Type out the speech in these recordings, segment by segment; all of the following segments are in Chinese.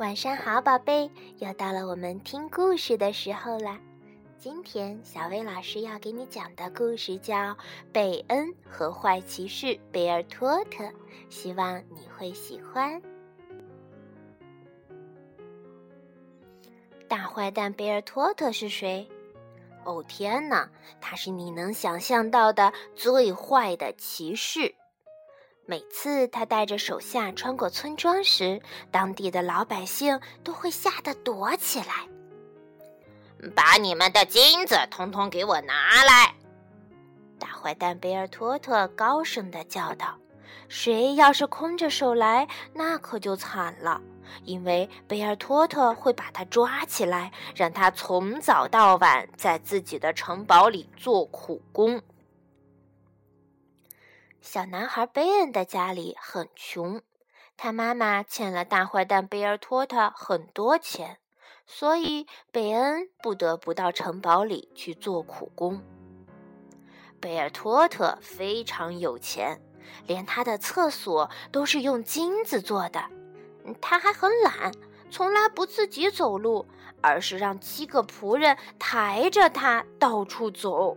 晚上好，宝贝，又到了我们听故事的时候了。今天小薇老师要给你讲的故事叫《贝恩和坏骑士贝尔托特》，希望你会喜欢。大坏蛋贝尔托特是谁？哦天哪，他是你能想象到的最坏的骑士。每次他带着手下穿过村庄时，当地的老百姓都会吓得躲起来。把你们的金子统统给我拿来！大坏蛋贝尔托特高声的叫道：“谁要是空着手来，那可就惨了，因为贝尔托特会把他抓起来，让他从早到晚在自己的城堡里做苦工。”小男孩贝恩的家里很穷，他妈妈欠了大坏蛋贝尔托特很多钱，所以贝恩不得不到城堡里去做苦工。贝尔托特非常有钱，连他的厕所都是用金子做的。他还很懒，从来不自己走路，而是让七个仆人抬着他到处走。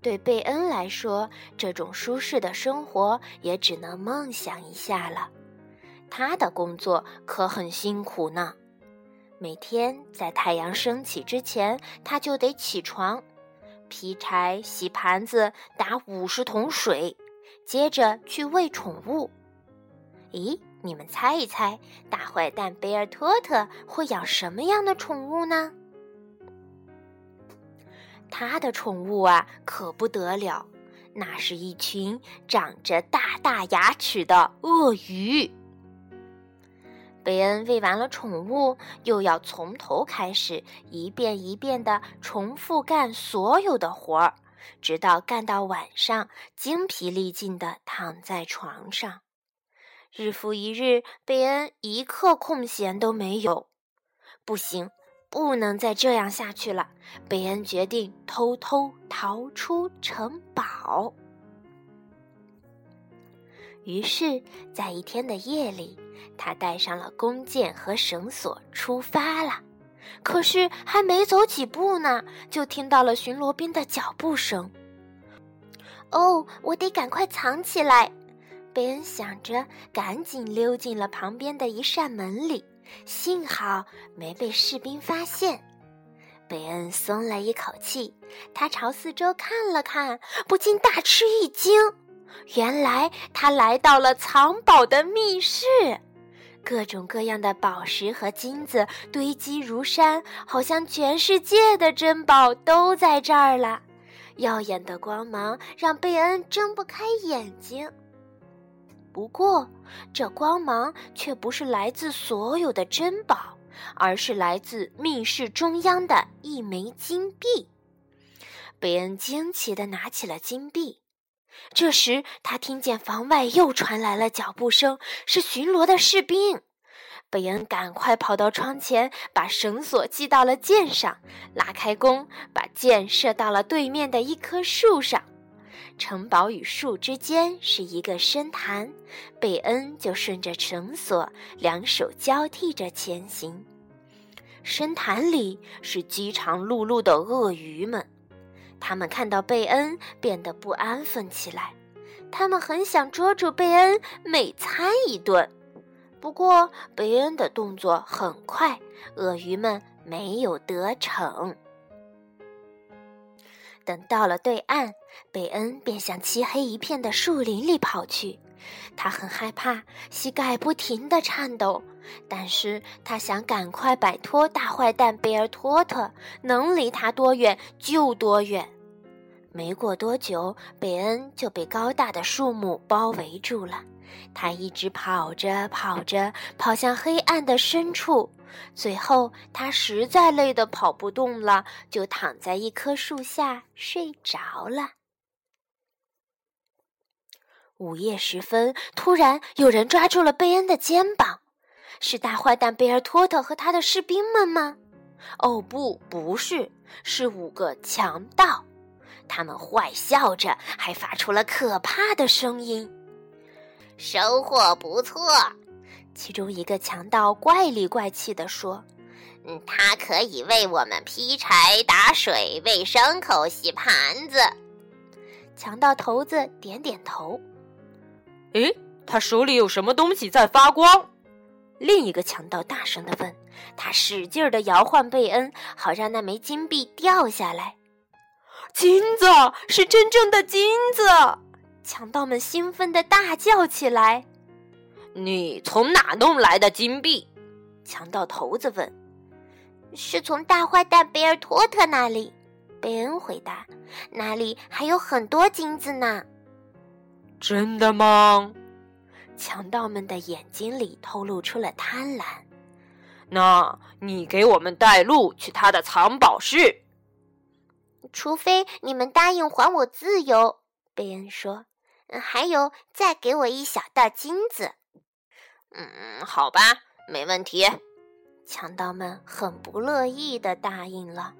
对贝恩来说，这种舒适的生活也只能梦想一下了。他的工作可很辛苦呢。每天在太阳升起之前，他就得起床，劈柴、洗盘子、打五十桶水，接着去喂宠物。咦，你们猜一猜，大坏蛋贝尔托特会养什么样的宠物呢？他的宠物啊，可不得了，那是一群长着大大牙齿的鳄鱼。贝恩喂完了宠物，又要从头开始，一遍一遍的重复干所有的活儿，直到干到晚上，精疲力尽的躺在床上。日复一日，贝恩一刻空闲都没有。不行。不能再这样下去了，贝恩决定偷偷逃出城堡。于是，在一天的夜里，他带上了弓箭和绳索，出发了。可是，还没走几步呢，就听到了巡逻兵的脚步声。哦，我得赶快藏起来！贝恩想着，赶紧溜进了旁边的一扇门里。幸好没被士兵发现，贝恩松了一口气。他朝四周看了看，不禁大吃一惊。原来他来到了藏宝的密室，各种各样的宝石和金子堆积如山，好像全世界的珍宝都在这儿了。耀眼的光芒让贝恩睁不开眼睛。不过，这光芒却不是来自所有的珍宝，而是来自密室中央的一枚金币。贝恩惊奇地拿起了金币，这时他听见房外又传来了脚步声，是巡逻的士兵。贝恩赶快跑到窗前，把绳索系到了箭上，拉开弓，把箭射到了对面的一棵树上。城堡与树之间是一个深潭，贝恩就顺着绳索，两手交替着前行。深潭里是饥肠辘辘的鳄鱼们，他们看到贝恩变得不安分起来，他们很想捉住贝恩美餐一顿。不过贝恩的动作很快，鳄鱼们没有得逞。等到了对岸，贝恩便向漆黑一片的树林里跑去。他很害怕，膝盖不停地颤抖，但是他想赶快摆脱大坏蛋贝尔托特，能离他多远就多远。没过多久，贝恩就被高大的树木包围住了。他一直跑着跑着，跑向黑暗的深处。最后，他实在累得跑不动了，就躺在一棵树下睡着了。午夜时分，突然有人抓住了贝恩的肩膀，是大坏蛋贝尔托特和他的士兵们吗？哦，不，不是，是五个强盗。他们坏笑着，还发出了可怕的声音。收获不错。其中一个强盗怪里怪气地说：“嗯，他可以为我们劈柴、打水、喂牲口、洗盘子。”强盗头子点点头。诶，他手里有什么东西在发光？另一个强盗大声的问。他使劲的摇晃贝恩，好让那枚金币掉下来。金子是真正的金子！强盗们兴奋的大叫起来。你从哪弄来的金币？强盗头子问。是从大坏蛋贝尔托特那里。贝恩回答：“那里还有很多金子呢。”真的吗？强盗们的眼睛里透露出了贪婪。那你给我们带路去他的藏宝室。除非你们答应还我自由，贝恩说。还有，再给我一小袋金子。嗯，好吧，没问题。强盗们很不乐意的答应了。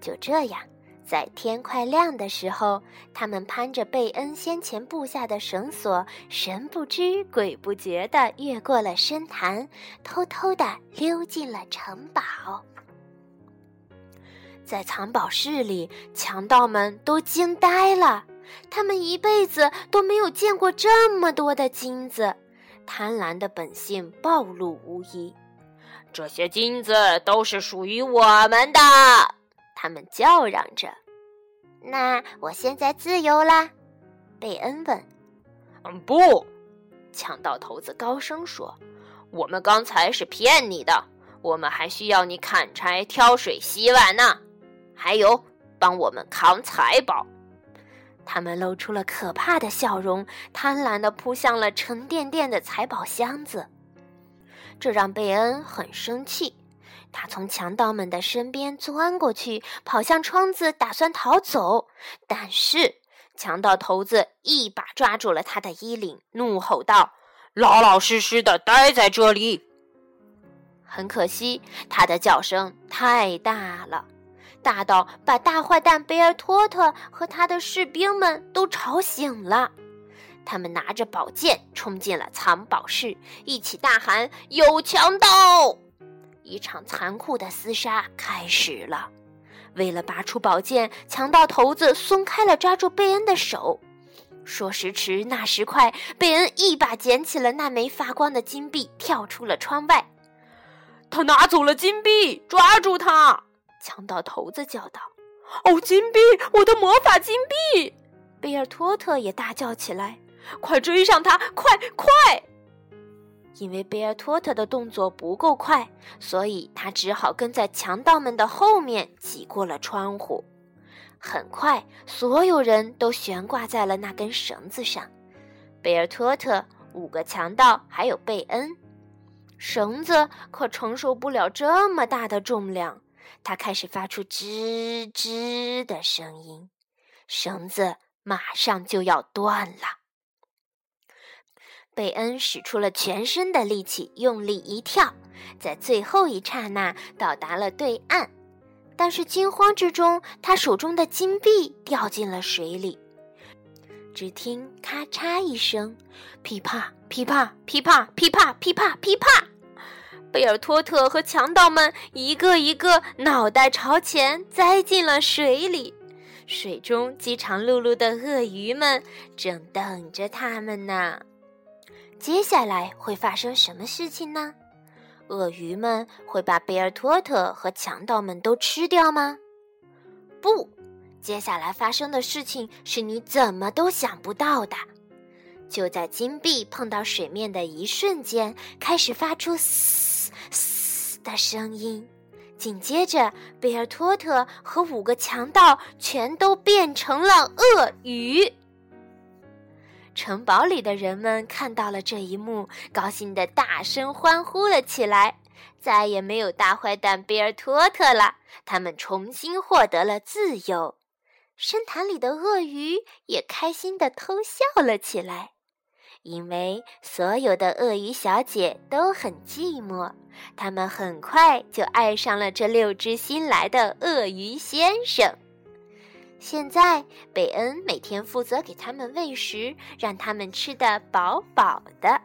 就这样，在天快亮的时候，他们攀着贝恩先前布下的绳索，神不知鬼不觉的越过了深潭，偷偷的溜进了城堡。在藏宝室里，强盗们都惊呆了，他们一辈子都没有见过这么多的金子。贪婪的本性暴露无遗，这些金子都是属于我们的。他们叫嚷着：“那我现在自由啦？”贝恩问。“嗯，不。”强盗头子高声说：“我们刚才是骗你的，我们还需要你砍柴、挑水、洗碗呢，还有帮我们扛财宝。”他们露出了可怕的笑容，贪婪地扑向了沉甸甸的财宝箱子。这让贝恩很生气，他从强盗们的身边钻过去，跑向窗子，打算逃走。但是强盗头子一把抓住了他的衣领，怒吼道：“老老实实的待在这里！”很可惜，他的叫声太大了。大到把大坏蛋贝尔托特和他的士兵们都吵醒了，他们拿着宝剑冲进了藏宝室，一起大喊：“有强盗！”一场残酷的厮杀开始了。为了拔出宝剑，强盗头子松开了抓住贝恩的手。说时迟，那时快，贝恩一把捡起了那枚发光的金币，跳出了窗外。他拿走了金币，抓住他！强盗头子叫道：“哦，金币！我的魔法金币！”贝尔托特也大叫起来：“快追上他！快快！”因为贝尔托特的动作不够快，所以他只好跟在强盗们的后面挤过了窗户。很快，所有人都悬挂在了那根绳子上：贝尔托特、五个强盗还有贝恩。绳子可承受不了这么大的重量。它开始发出吱吱的声音，绳子马上就要断了。贝恩使出了全身的力气，用力一跳，在最后一刹那到达了对岸。但是惊慌之中，他手中的金币掉进了水里。只听咔嚓一声，噼啪噼啪噼啪噼啪噼啪噼啪。贝尔托特和强盗们一个一个脑袋朝前栽进了水里，水中饥肠辘辘的鳄鱼们正等着他们呢。接下来会发生什么事情呢？鳄鱼们会把贝尔托特和强盗们都吃掉吗？不，接下来发生的事情是你怎么都想不到的。就在金币碰到水面的一瞬间，开始发出嘶。嘶的声音，紧接着，贝尔托特和五个强盗全都变成了鳄鱼。城堡里的人们看到了这一幕，高兴的大声欢呼了起来。再也没有大坏蛋贝尔托特了，他们重新获得了自由。深潭里的鳄鱼也开心的偷笑了起来。因为所有的鳄鱼小姐都很寂寞，她们很快就爱上了这六只新来的鳄鱼先生。现在，贝恩每天负责给他们喂食，让他们吃得饱饱的。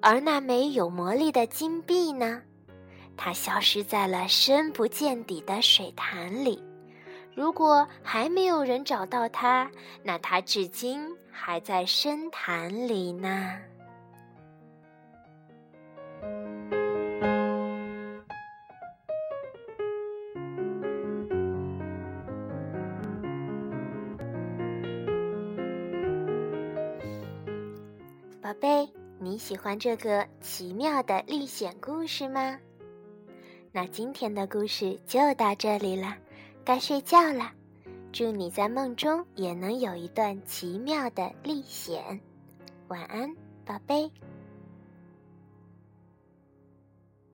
而那枚有魔力的金币呢？它消失在了深不见底的水潭里。如果还没有人找到它，那它至今还在深潭里呢。宝贝，你喜欢这个奇妙的历险故事吗？那今天的故事就到这里了，该睡觉了。祝你在梦中也能有一段奇妙的历险。晚安，宝贝。